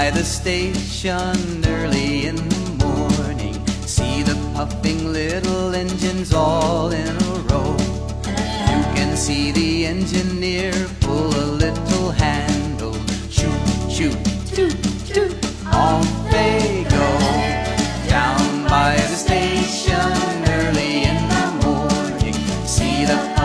by the station early in the morning. See the puffing little engines all in a row. You can see the engineer pull a little handle. Shoot, shoot, toot, toot. Off they go. Down by the station early in the morning. See the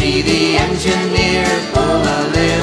see the engineer pull a little.